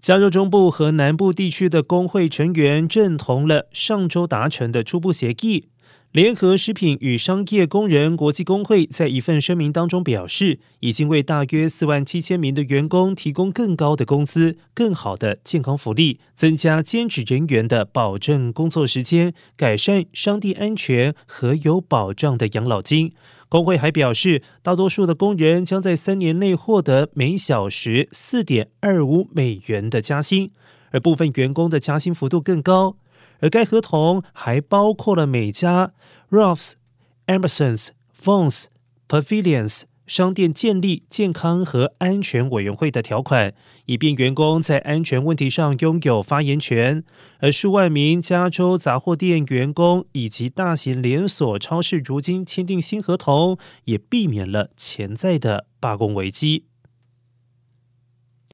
加州中部和南部地区的工会成员认同了上周达成的初步协议。联合食品与商业工人国际工会在一份声明当中表示，已经为大约四万七千名的员工提供更高的工资、更好的健康福利、增加兼职人员的保证工作时间、改善商地安全和有保障的养老金。工会还表示，大多数的工人将在三年内获得每小时四点二五美元的加薪，而部分员工的加薪幅度更高。而该合同还包括了每家 Ralphs、Emerson's、Vons、Pavilions 商店建立健康和安全委员会的条款，以便员工在安全问题上拥有发言权。而数万名加州杂货店员工以及大型连锁超市如今签订新合同，也避免了潜在的罢工危机。